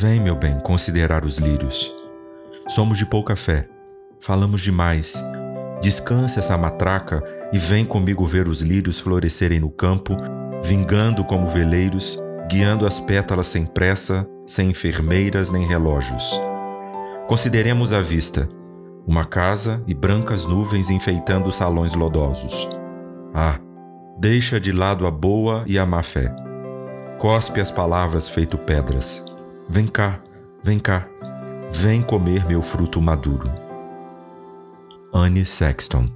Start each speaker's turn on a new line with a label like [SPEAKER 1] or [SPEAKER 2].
[SPEAKER 1] Vem, meu bem, considerar os lírios. Somos de pouca fé, falamos demais. Descansa essa matraca e vem comigo ver os lírios florescerem no campo, vingando como veleiros, guiando as pétalas sem pressa, sem enfermeiras nem relógios. Consideremos a vista: uma casa e brancas nuvens enfeitando os salões lodosos. Ah, deixa de lado a boa e a má fé. Cospe as palavras feito pedras. Vem cá, vem cá, vem comer meu fruto maduro. Anne Sexton